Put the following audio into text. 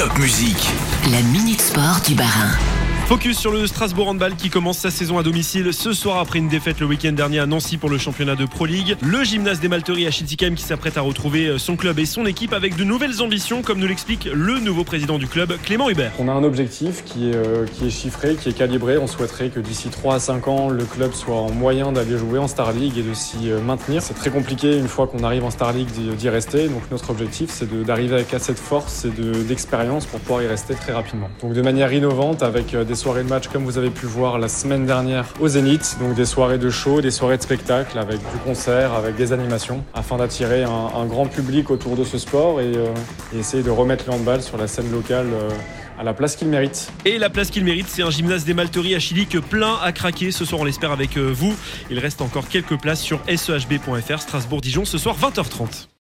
Top Musique. La Minute Sport du Barin. Focus sur le Strasbourg Handball qui commence sa saison à domicile ce soir après une défaite le week-end dernier à Nancy pour le championnat de Pro League. Le gymnase des Malteries à Schiltigheim qui s'apprête à retrouver son club et son équipe avec de nouvelles ambitions comme nous l'explique le nouveau président du club Clément Hubert. On a un objectif qui est, euh, qui est chiffré, qui est calibré. On souhaiterait que d'ici 3 à 5 ans, le club soit en moyen d'aller jouer en Star League et de s'y euh, maintenir. C'est très compliqué une fois qu'on arrive en Star League d'y- rester. Donc notre objectif, c'est d'arriver avec assez de force et de- d'expérience pour pouvoir y rester très rapidement. Donc de manière innovante avec euh, des soirées de match comme vous avez pu voir la semaine dernière au Zénith. Donc des soirées de show, des soirées de spectacle avec du concert, avec des animations afin d'attirer un, grand public autour de ce sport et, euh, essayer de remettre le handball sur la scène locale euh, à la place qu'il mérite. Et la place qu'il mérite, c'est un gymnase des Malteries à Chilic plein à craquer. Ce soir, on l'espère avec euh, vous. Il reste encore quelques places sur sehb.fr. Strasbourg-Dijon ce soir 20h30.